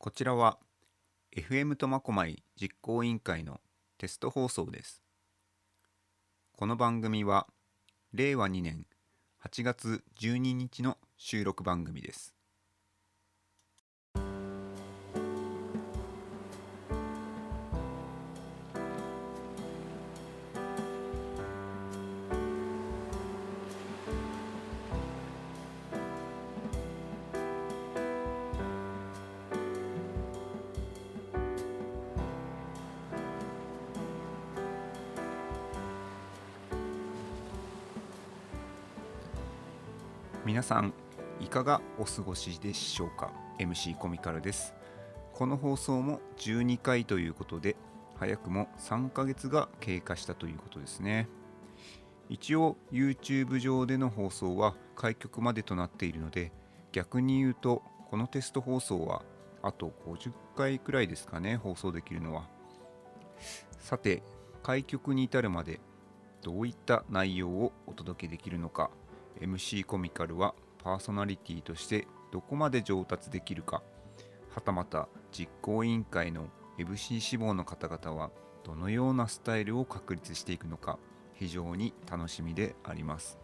こちらは FM 苫小牧実行委員会のテスト放送です。この番組は令和2年8月12日の収録番組です。さんいかがお過ごしでしょうか？MC コミカルです。この放送も12回ということで早くも3ヶ月が経過したということですね。一応 YouTube 上での放送は開局までとなっているので逆に言うとこのテスト放送はあと50回くらいですかね放送できるのは。さて開局に至るまでどういった内容をお届けできるのか？MC コミカルはパーソナリティとしてどこまで上達できるか。はたまた実行委員会の FC 志望の方々はどのようなスタイルを確立していくのか。非常に楽しみであります。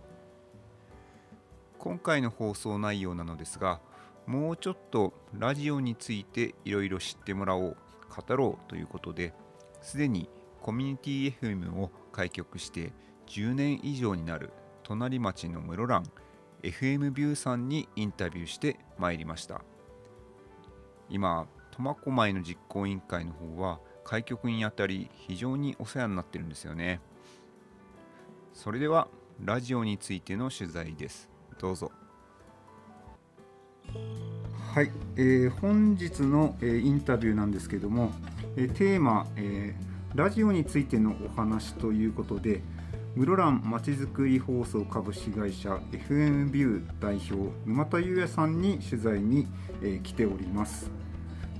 今回の放送内容なのですがもうちょっとラジオについていろいろ知ってもらおう語ろうということですでにコミュニティ FM を開局して10年以上になる隣町の室蘭 FM ビューさんにインタビューしてまいりました。今苫小牧の実行委員会の方は開局にあたり非常にお世話になってるんですよね。それではラジオについての取材です。どうぞ。はい、えー本日の、えーインタビューなんですけども、えーテーマ、えーラジオについてのお話ということで室蘭まちづくり放送株式会社 FM ビュー代表沼田裕也さんに取材に、えー来ております。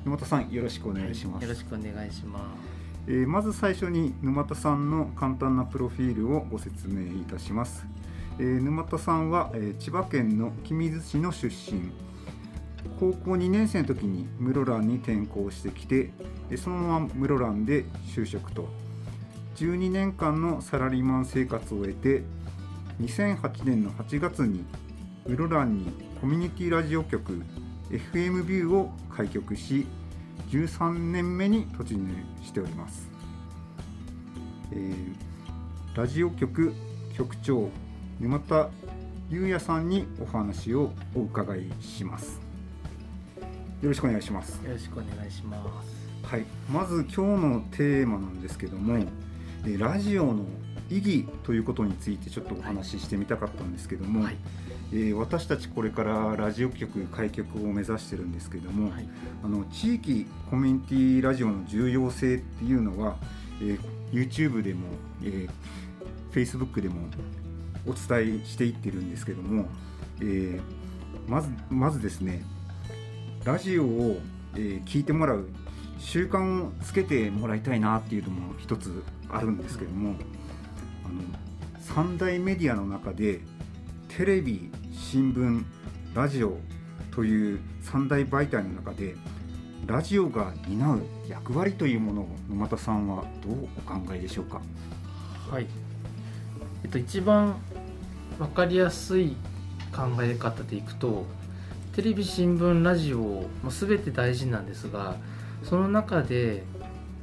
沼田さんよろしくお願いします、よろしくお願いします。えーまず最初に沼田さんの簡単なプロフィールをご説明いたします、えー沼田さんは、えー千葉県の君津市の出身。高校2年生の時に室蘭に転校してきてでそのまま室蘭で就職と12年間のサラリーマン生活を終えて2008年の8月に室蘭にコミュニティラジオ局 FM ビューを開局し13年目に突入しております、えーラジオ局局長沼田裕也さんにお話をお伺いします。よろしくお願いします。よろしくお願いします。はい、まず今日のテーマなんですけども、えーラジオの意義ということについてちょっとお話ししてみたかったんですけども、はい。えー私たちこれからラジオ局開局を目指してるんですけども、はい。あの地域コミュニティラジオの重要性っていうのは、えー YouTube でも、えー Facebook でもお伝えしていってるんですけども、えーまずまずですねラジオを、えー聞いてもらう習慣をつけてもらいたいなっていうのも一つあるんですけどもあの三大メディアの中でテレビ新聞ラジオという三大媒体の中でラジオが担う役割というものを沼田さんはどうお考えでしょうか？はい。えっと一番わかりやすい考え方でいくと、テレビ新聞ラジオもすべて大事なんですが、その中で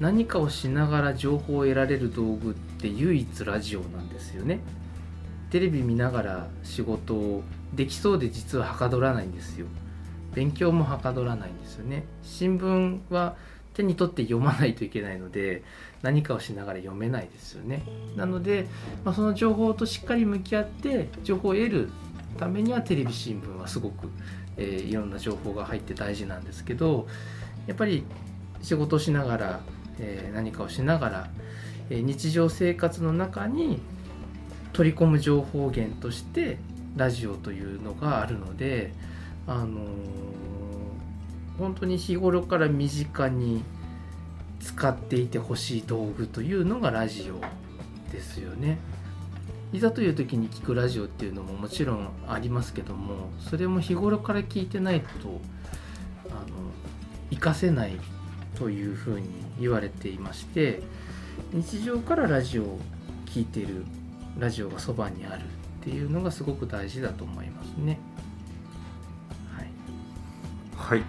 何かをしながら情報を得られる道具って唯一ラジオなんですよね。テレビ見ながら仕事をできそうで実ははかどらないんですよ。勉強もはかどらないんですよね。新聞は手に取って読まないといけないので何かをしながら読めないですよね。なので、まあ、その情報としっかり向き合って情報を得るためにはテレビ新聞はすごく、えーいろんな情報が入って大事なんですけどやっぱり仕事しながら、えー何かをしながら、えー日常生活の中に取り込む情報源としてラジオというのがあるので、あのー本当に日頃から身近に使っていてほしい道具というのがラジオですよね。いざという時に聞くラジオっていうのももちろんありますけどもそれも日頃から聞いてないとあの活かせないというふうに言われていまして日常からラジオを聴いてるラジオがそばにあるっていうのがすごく大事だと思いますね。はい、はい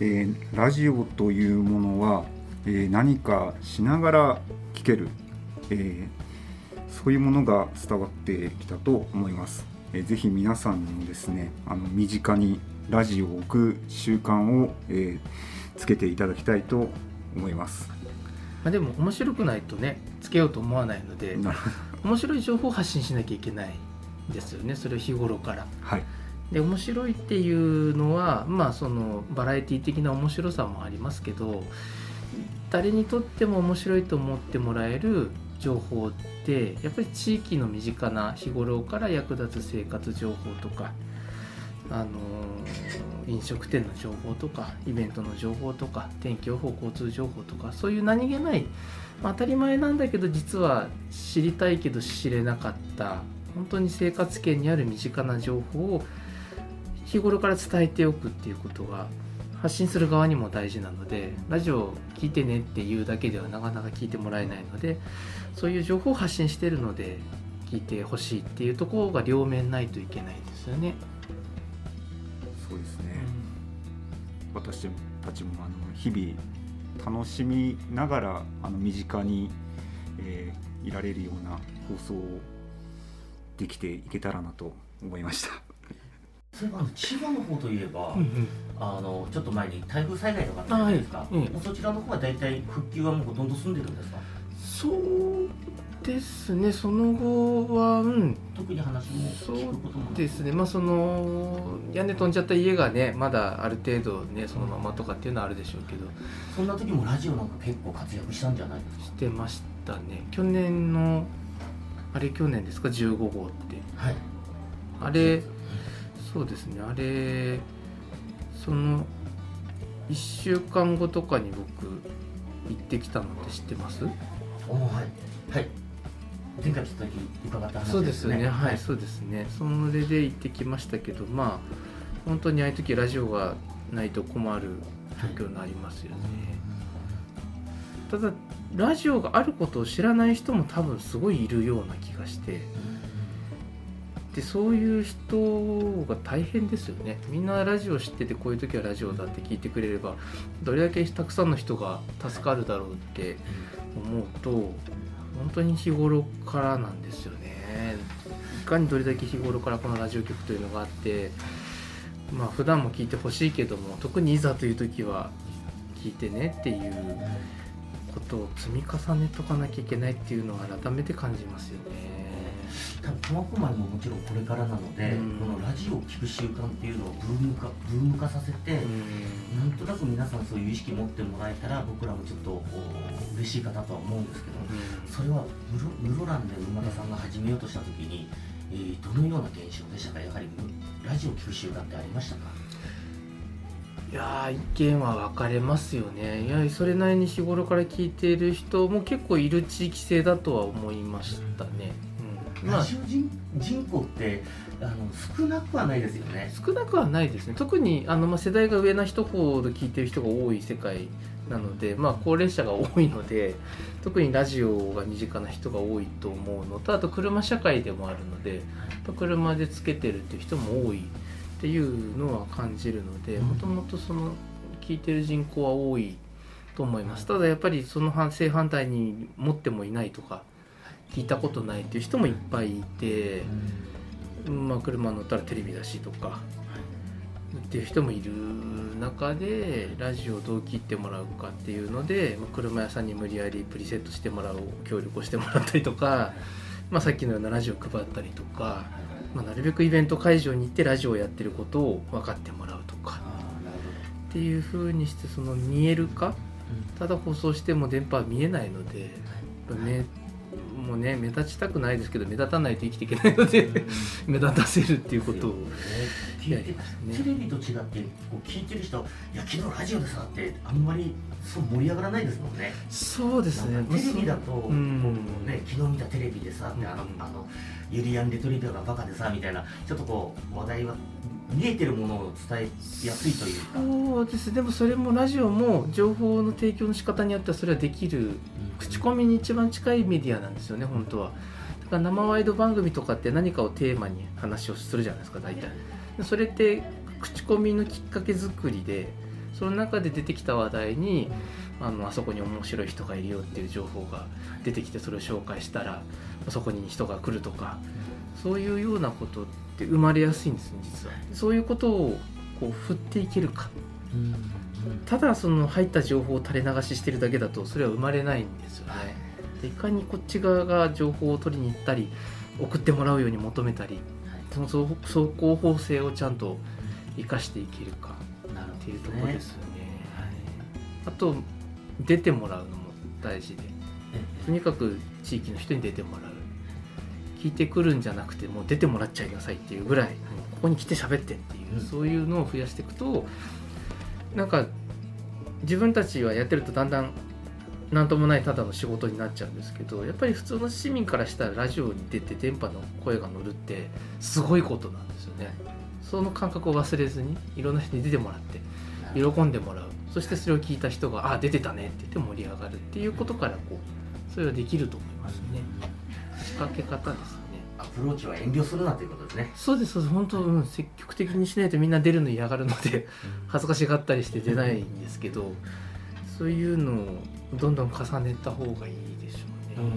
えー、ラジオというものは、えー、何かしながら聴ける、えー、そういうものが伝わってきたと思います。えー、ぜひ皆さんもですねあの身近にラジオを置く習慣を、えー、つけていただきたいと思います。まあ、でも面白くないとねつけようと思わないので面白い情報を発信しなきゃいけないですよねそれを日頃から。はいで面白いっていうのはまあそのバラエティ的な面白さもありますけど誰にとっても面白いと思ってもらえる情報ってやっぱり地域の身近な日頃から役立つ生活情報とかあの飲食店の情報とかイベントの情報とか天気予報交通情報とかそういう何気ない、まあ、当たり前なんだけど実は知りたいけど知れなかった本当に生活圏にある身近な情報を日頃から伝えておくっていうことが発信する側にも大事なのでラジオ聞いてねっていうだけではなかなか聞いてもらえないのでそういう情報を発信してるので聞いてほしいっていうところが両面ないといけないですよね。私たちもあの日々楽しみながらあの身近に、えー、いられるような放送をできていけたらなと思いました。そういえば千葉の方といえば、うんうん、あのちょっと前に台風災害とかあったじゃないですか、はい。うん、そちらの方は大体復旧はもうほとんど済んでるんですか？そうですねその後は、うん、特に話も聞くこともそうですね。まあその屋根飛んじゃった家がねまだある程度ねそのままとかっていうのはあるでしょうけど、そんな時もラジオなんか結構活躍したんじゃないですか？してましたね。去年のあれ去年ですか？15号って。はい。あれそうですね。あれその1週間後とかに僕行ってきたのって知ってます？おはい。はい前回来た時伺った話ですね。そうですね。はい、そうですね。それで行ってきましたけどまあ本当にああいう時ラジオがないと困る状況になりますよね、ただラジオがあることを知らない人も多分すごいいるような気がして、でそういう人が大変ですよね。みんなラジオ知っててこういう時はラジオだって聞いてくれればどれだけたくさんの人が助かるだろうって思うと本当に日頃からなんですよねいかにどれだけ日頃からこのラジオ局というのがあってまあ普段も聞いてほしいけども特にいざという時は聞いてねっていうことを積み重ねとかなきゃいけないっていうのを改めて感じますよね。多分苫小牧ももちろんこれからなので、うん、このラジオを聴く習慣っていうのをブーム化ブーム化させて、うん、なんとなく皆さんそういう意識持ってもらえたら僕らもちょっと嬉しいかなとは思うんですけど、うん、それは室蘭で馬田さんが始めようとした時に、えー、どのような現象でしたか？やはりラジオを聴く習慣ってありましたか？いや意見は分かれますよね。いやそれなりに日頃から聞いている人も結構いる地域性だとは思いましたね。ラジオ人人口ってあの少なくはないですよね。少なくはないですね。特にあの、まあ、世代が上な人ほど聞いてる人が多い世界なので、まあ、高齢者が多いので特にラジオが身近な人が多いと思うのとあと車社会でもあるので車でつけてるっていう人も多いっていうのは感じるのでもともとその聞いてる人口は多いと思いますただやっぱりその反正反対に持ってもいないとか聞いたことないっていう人もいっぱいいて、まあ、車乗ったらテレビだしとかっていう人もいる中でラジオをどう切ってもらうかっていうので、まあ、車屋さんに無理やりプリセットしてもらう協力をしてもらったりとか、まあ、さっきのようなラジオ配ったりとか、まあ、なるべくイベント会場に行ってラジオをやってることを分かってもらうとかっていうふうにしてその見える化ただ放送しても電波は見えないので、ね、もうね目立ちたくないですけど目立たないと生きていけないので 目立たせるっていうことをやりますね。テレビと違ってこう聞いてる人「いや昨日ラジオでさ」ってあんまりそう盛り上がらないですもんね。そうですね。テレビだと、うん、ね昨日見たテレビでさって、あのあのユリアン・レトリバーがバカでさみたいなちょっとこう話題は見えてるものを伝えやすいというかそうですでもそれもラジオも情報の提供の仕方によってはそれはできる口コミに一番近いメディアなんですよね本当は。だから生ワイド番組とかって何かをテーマに話をするじゃないですか大体。それって口コミのきっかけ作りでその中で出てきた話題にあのあそこに面白い人がいるよっていう情報が出てきてそれを紹介したらそこに人が来るとかそういうようなことって生まれやすいんですね実は。そういうことをこう振っていけるか。ただその入った情報を垂れ流ししてるだけだとそれは生まれないんですよね。でいかにこっち側が情報を取りに行ったり送ってもらうように求めたりその走走行法性をちゃんと生かしていけるかっていうところですよね。あと出てもらうのも大事でとにかく地域の人に出てもらう。聞いてくるんじゃなくてもう出てもらっちゃいなさいっていうぐらい。ここに来て喋ってっていう、うん。そういうのを増やしていくとなんか自分たちはやってるとだんだん何ともないただの仕事になっちゃうんですけどやっぱり普通の市民からしたらラジオに出て電波の声が乗るってすごいことなんですよね。その感覚を忘れずにいろんな人に出てもらって喜んでもらう。そしてそれを聞いた人が「あ出てたね」って言って盛り上がるっていうことからこうそれはできると思いますね。仕掛け方ですね。プローチは遠慮するなということですね。そうですそうです。本当、うん、積極的にしないとみんな出るの嫌がるので恥ずかしがったりして出ないんですけどそういうのをどんどん重ねた方がいいでしょうね。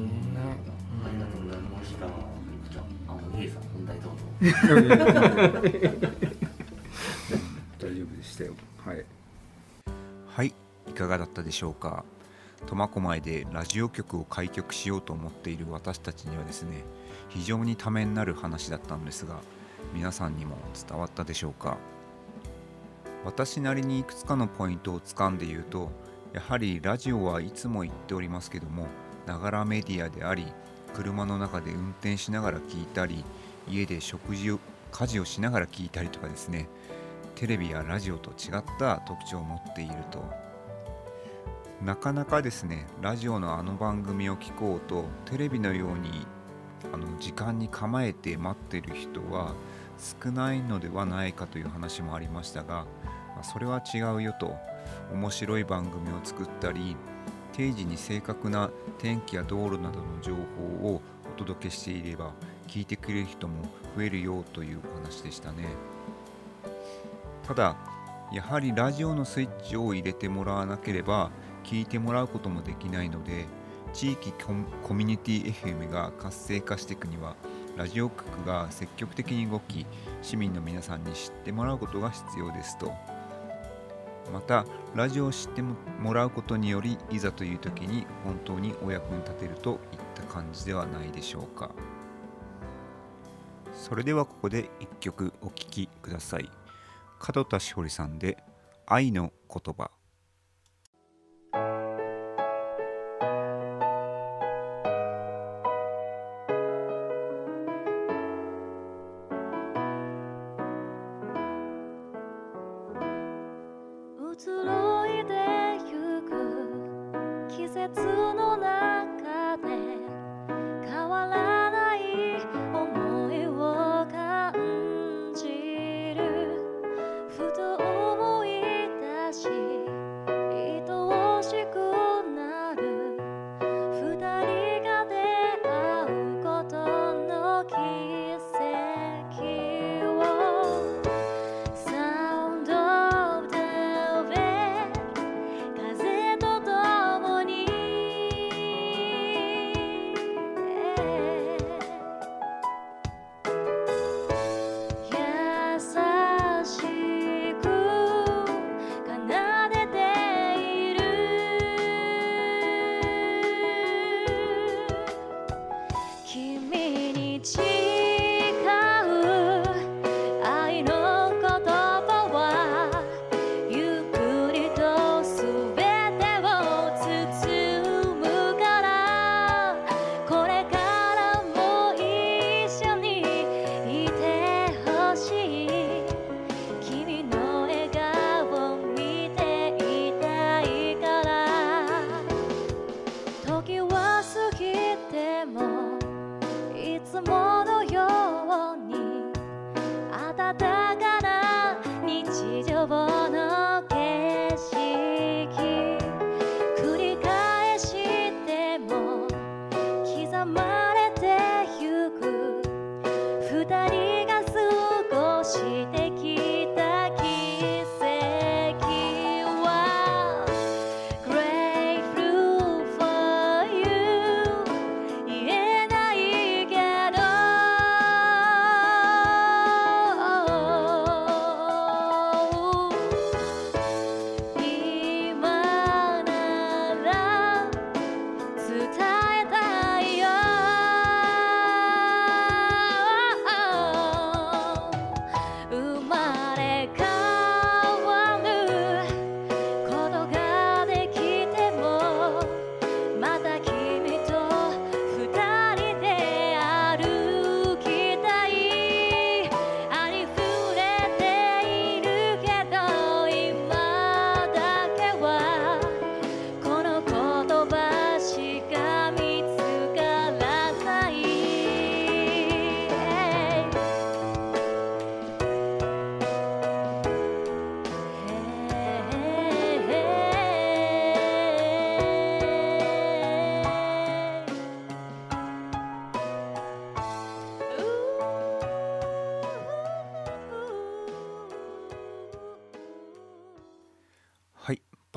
ありがとうございましたじゃああのゲイさん本題どうぞ。大丈夫でしたよ。はい。はいいかがだったでしょうか。苫小牧でラジオ局を開局しようと思っている私たちにはですね非常にためになる話だったんですが皆さんにも伝わったでしょうか？私なりにいくつかのポイントをつかんで言うとやはりラジオはいつも言っておりますけどもながらメディアであり車の中で運転しながら聞いたり家で食事を家事をしながら聞いたりとかですねテレビやラジオと違った特徴を持っていると。なかなかですねラジオのあの番組を聞こうとテレビのようにあの時間に構えて待ってる人は少ないのではないかという話もありましたがまあそれは違うよと面白い番組を作ったり定時に正確な天気や道路などの情報をお届けしていれば聞いてくれる人も増えるよというお話でしたね。ただやはりラジオのスイッチを入れてもらわなければ聞いてもらうこともできないので地域コミュニティ FM が活性化していくにはラジオ局が積極的に動き市民の皆さんに知ってもらうことが必要ですと。またラジオを知ってもらうことによりいざという時に本当にお役に立てるといった感じではないでしょうか。それではここで一曲お聴きください。門田しほりさんで「愛の言葉」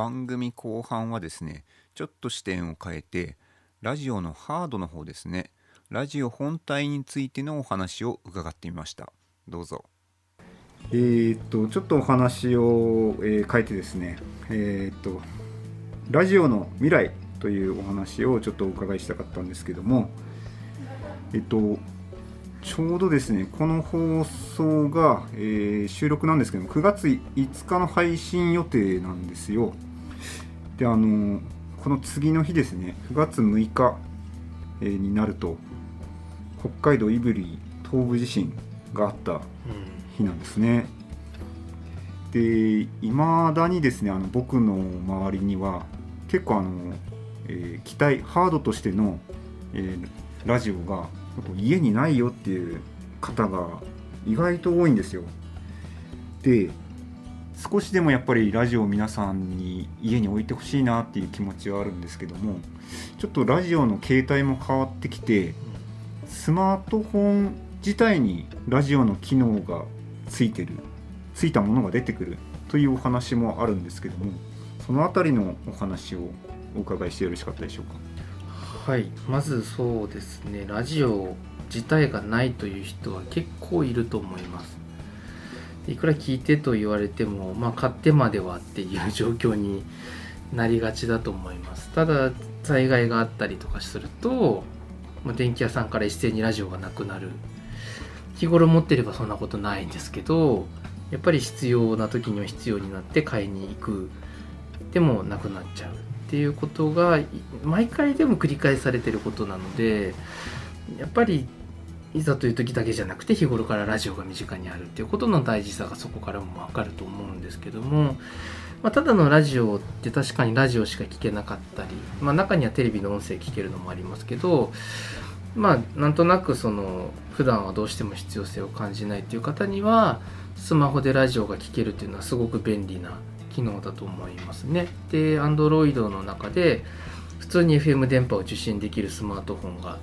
番組後半はですねちょっと視点を変えてラジオのハードの方ですねラジオ本体についてのお話を伺ってみました。どうぞ。えー、っとちょっとお話を、えー変えてですねえー、っとラジオの未来というお話をちょっとお伺いしたかったんですけどもえっとちょうどですねこの放送が、えー収録なんですけども9月5日の配信予定なんですよ。であのこの次の日ですね9月6日、えになると北海道胆振東部地震があった日なんですね。でいまだにですねあの僕の周りには結構あの、えー機体ハードとしての、えーラジオが家にないよっていう方が意外と多いんですよ。で少しでもやっぱりラジオを皆さんに家に置いてほしいなっていう気持ちはあるんですけどもちょっとラジオの形態も変わってきてスマートフォン自体にラジオの機能がついてるついたものが出てくるというお話もあるんですけどもそのあたりのお話をお伺いしてよろしかったでしょうか？はいまずそうですね。ラジオ自体がないという人は結構いると思います。いくら聞いてと言われてもまあ買ってまではっていう状況になりがちだと思います。ただ災害があったりとかするとまあ電気屋さんから一斉にラジオがなくなる。日頃持ってればそんなことないんですけどやっぱり必要な時には必要になって買いに行くでもなくなっちゃうっていうことが毎回でも繰り返されてることなのでやっぱりいざという時だけじゃなくて日頃からラジオが身近にあるっていうことの大事さがそこからも分かると思うんですけども、まあ、ただのラジオって確かにラジオしか聞けなかったり、まあ、中にはテレビの音声聞けるのもありますけどまあなんとなくその普段はどうしても必要性を感じないっていう方にはスマホでラジオが聴けるっていうのはすごく便利な機能だと思いますね。で Android の中で普通に FM 電波を受信できるスマートフォンが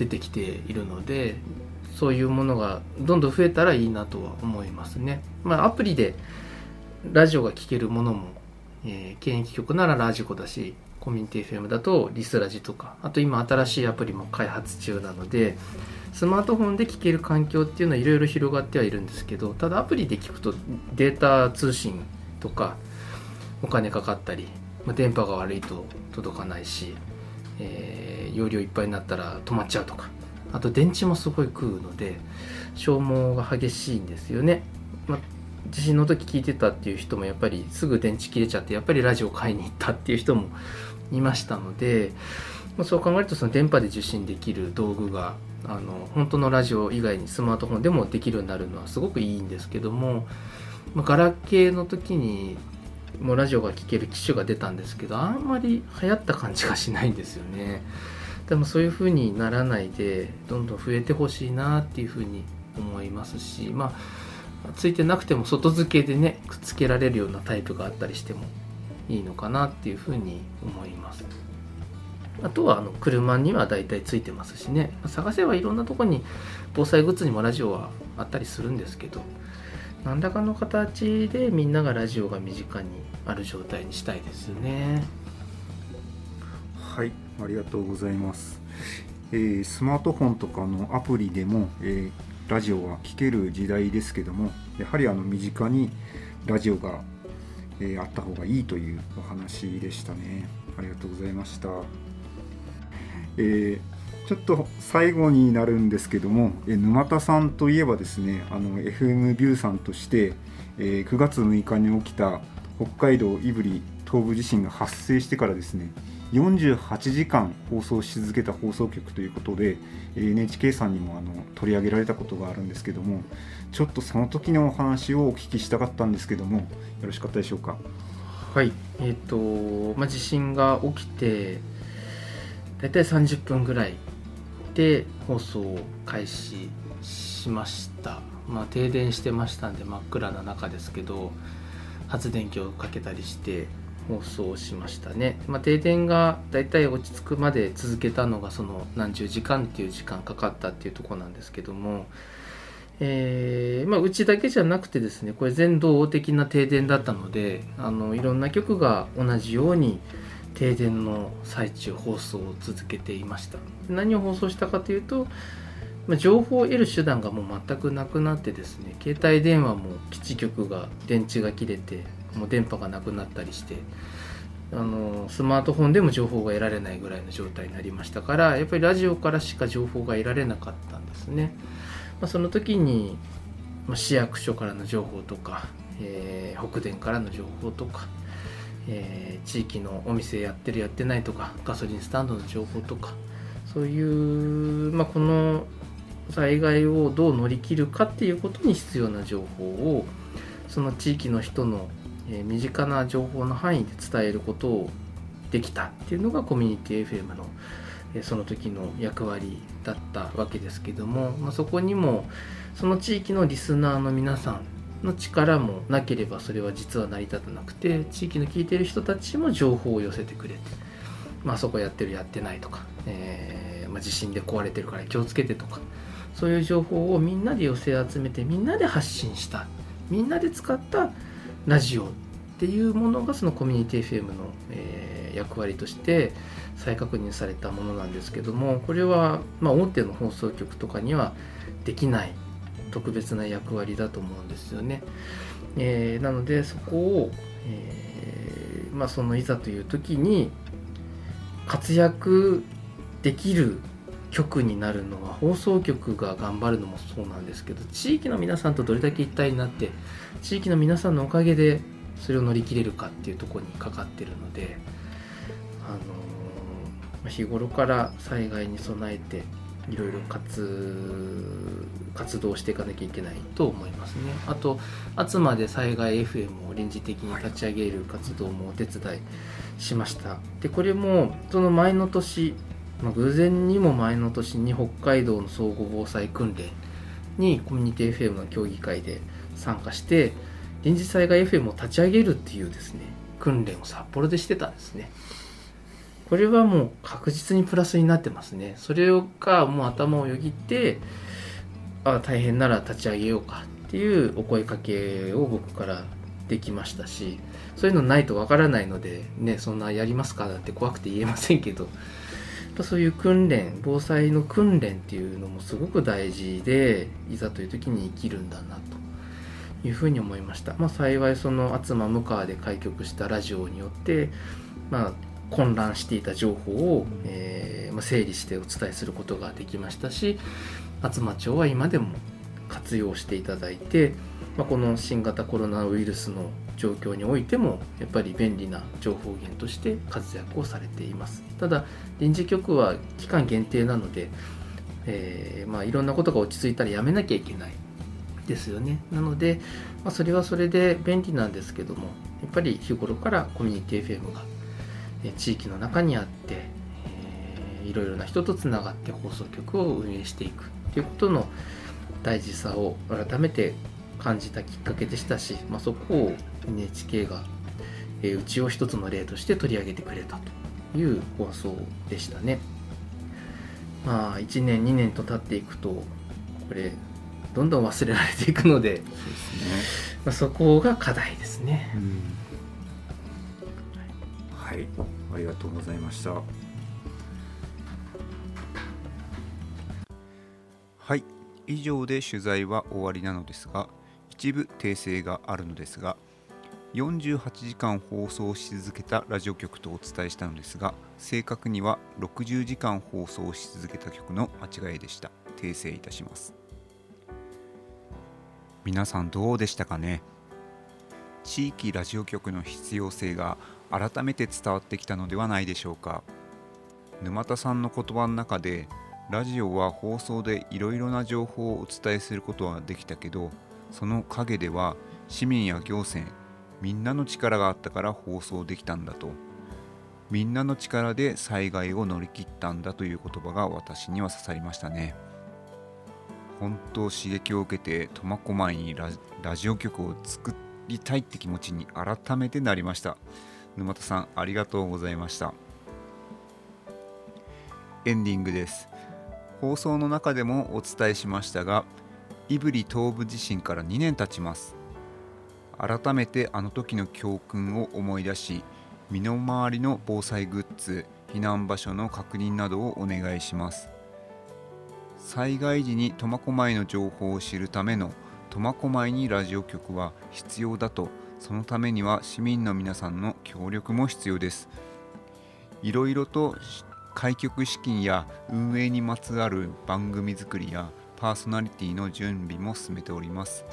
出てきているのでそういうものがどんどん増えたらいいなとは思いますね。まあ、アプリでラジオが聴けるものも、えー、県域局ならラジコだしコミュニティ FM だとリスラジとかあと今新しいアプリも開発中なのでスマートフォンで聞ける環境っていうのはいろいろ広がってはいるんですけどただアプリで聞くとデータ通信とかお金かかったり、まあ、電波が悪いと届かないし、えー容量いっぱいになったら止まっちゃうとか。あと電池もすごい食うので消耗が激しいんですよね、ま、地震の時聞いてたっていう人もやっぱりすぐ電池切れちゃってやっぱりラジオ買いに行ったっていう人もいましたので、ま、そう考えるとその電波で受信できる道具があの本当のラジオ以外にスマートフォンでもできるようになるのはすごくいいんですけども、まあ、ガラケーの時にもうラジオが聴ける機種が出たんですけどあんまり流行った感じがしないんですよね。でもそういう風にならないでどんどん増えてほしいなっていう風に思いますしまあついてなくても外付けでねくっつけられるようなタイプがあったりしてもいいのかなっていう風に思います。あとはあの車には大体ついてますしね。探せばいろんなとこに防災グッズにもラジオはあったりするんですけど何らかの形でみんながラジオが身近にある状態にしたいですね。はいありがとうございます、えースマートフォンとかのアプリでも、えーラジオは聴ける時代ですけどもやはりあの身近にラジオが、えーあった方がいいというお話でしたね。ありがとうございました、えーちょっと最後になるんですけども、え沼田さんといえばですねあの FM ビューさんとして、えー9月6日に起きた北海道胆振東部地震が発生してからですね48時間放送し続けた放送局ということで NHK さんにもあの取り上げられたことがあるんですけどもちょっとその時のお話をお聞きしたかったんですけどもよろしかったでしょうか？はい。えっ、と、まあ、地震が起きて大体30分ぐらいで放送を開始しました。まあ停電してましたんで真っ暗な中ですけど発電機をかけたりして放送しましたね、まあ、停電が大体落ち着くまで続けたのがその何十時間っていう時間かかったっていうとこなんですけどもえーまあ、うちだけじゃなくてですねこれ全道的な停電だったのであのいろんな局が同じように停電の最中放送を続けていました何を放送したかというと、情報を得る手段がもう全くなくなってですね携帯電話も基地局が電池が切れてもう電波がなくなったりしてあのスマートフォンでも情報が得られないぐらいの状態になりましたからやっぱりラジオからしか情報が得られなかったんですね。まあ、その時に、まあ、市役所からの情報とか、えー、北電からの情報とか、えー、地域のお店やってるやってないとかガソリンスタンドの情報とかそういう、まあ、この災害をどう乗り切るかっていうことに必要な情報をその地域の人の、えー、身近な情報の範囲で伝えることをできたっていうのがコミュニティ FM のえその時の役割だったわけですけども、まあ、そこにもその地域のリスナーの皆さんの力もなければそれは実は成り立たなくて地域の聞いてる人たちも情報を寄せてくれて、まあそこやってるやってないとか、えー、まあ、地震で壊れてるから気をつけてとかそういう情報をみんなで寄せ集めてみんなで発信したみんなで使ったラジオっていうものがそのコミュニティ FM の、えー、役割として再確認されたものなんですけどもこれは、まあ、大手の放送局とかにはできない特別な役割だと思うんですよね。えー、なのでそこを、えー、まあ、そのいざという時に活躍できる局になるのは放送局が頑張るのもそうなんですけど地域の皆さんとどれだけ一体になって地域の皆さんのおかげでそれを乗り切れるかっていうとこにかかってるので、あの日頃から災害に備えていろいろ活活動していかなきゃいけないと思いますね。あと厚まで災害 FM を臨時的に立ち上げる活動もお手伝いしました。でこれもその前の年、まあ、偶然にも前の年に北海道の総合防災訓練にコミュニティ FM の協議会で参加して臨時災害 FM を立ち上げるっていうですね訓練を札幌でしてたんですね。これはもう確実にプラスになってますね。それがもう頭をよぎって、あ大変なら立ち上げようかっていうお声かけを僕からできましたし、そういうのないとわからないので、ね、そんなやりますかなんて怖くて言えませんけど、そういう訓練、防災の訓練っていうのもすごく大事で、いざという時に生きるんだなというふうに思いました。まあ、幸いその厚間向川で開局したラジオによって、まあ、混乱していた情報を、えー、まあ、整理してお伝えすることができましたし厚真町は今でも活用していただいて、まあ、この新型コロナウイルスの状況においてもやっぱり便利な情報源として活躍をされています。ただ臨時局は期間限定なので、えー、まあ、いろんなことが落ち着いたらやめなきゃいけないですよね。なので、まあ、それはそれで便利なんですけどもやっぱり日頃からコミュニティ FM が地域の中にあって、えー、いろいろな人とつながって放送局を運営していく。ということの大事さを改めて感じたきっかけでしたし、まあ、そこを NHK が、えー、うちを一つの例として取り上げてくれたという放送でしたね。まあ1年2年と経っていくとこれどんどん忘れられていくのでそ、ね、まあ、そこが課題ですね。うんはいありがとうございましたはい。以上で取材は終わりなのですが一部訂正があるのですが48時間放送し続けたラジオ局とお伝えしたのですが正確には60時間放送し続けた曲の間違いでした。訂正いたします。皆さんどうでしたかね？地域ラジオ局の必要性が改めて伝わってきたのではないでしょうか。沼田さんの言葉の中でラジオは放送でいろいろな情報をお伝えすることはできたけどその陰では市民や行政みんなの力があったから放送できたんだと。みんなの力で災害を乗り切ったんだという言葉が私には刺さりましたね。本当刺激を受けて苫小牧にラジオ局を作りたいって気持ちに改めてなりました。沼田さんありがとうございました。エンディングです。放送の中でもお伝えしましたが胆振東部地震から2年経ちます。改めてあの時の教訓を思い出し身の回りの防災グッズ避難場所の確認などをお願いします。災害時に苫小牧の情報を知るための苫小牧にラジオ局は必要だとそのためには市民の皆さんの協力も必要です。いろいろと開局資金や運営にまつわる番組作りやパーソナリティの準備も進めております。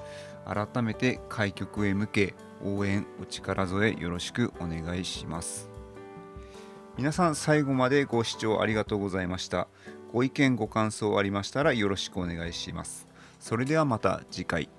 改めて開局へ向け応援お力添えよろしくお願いします。皆さん最後までご視聴ありがとうございました。ご意見ご感想ありましたらよろしくお願いします。それではまた次回。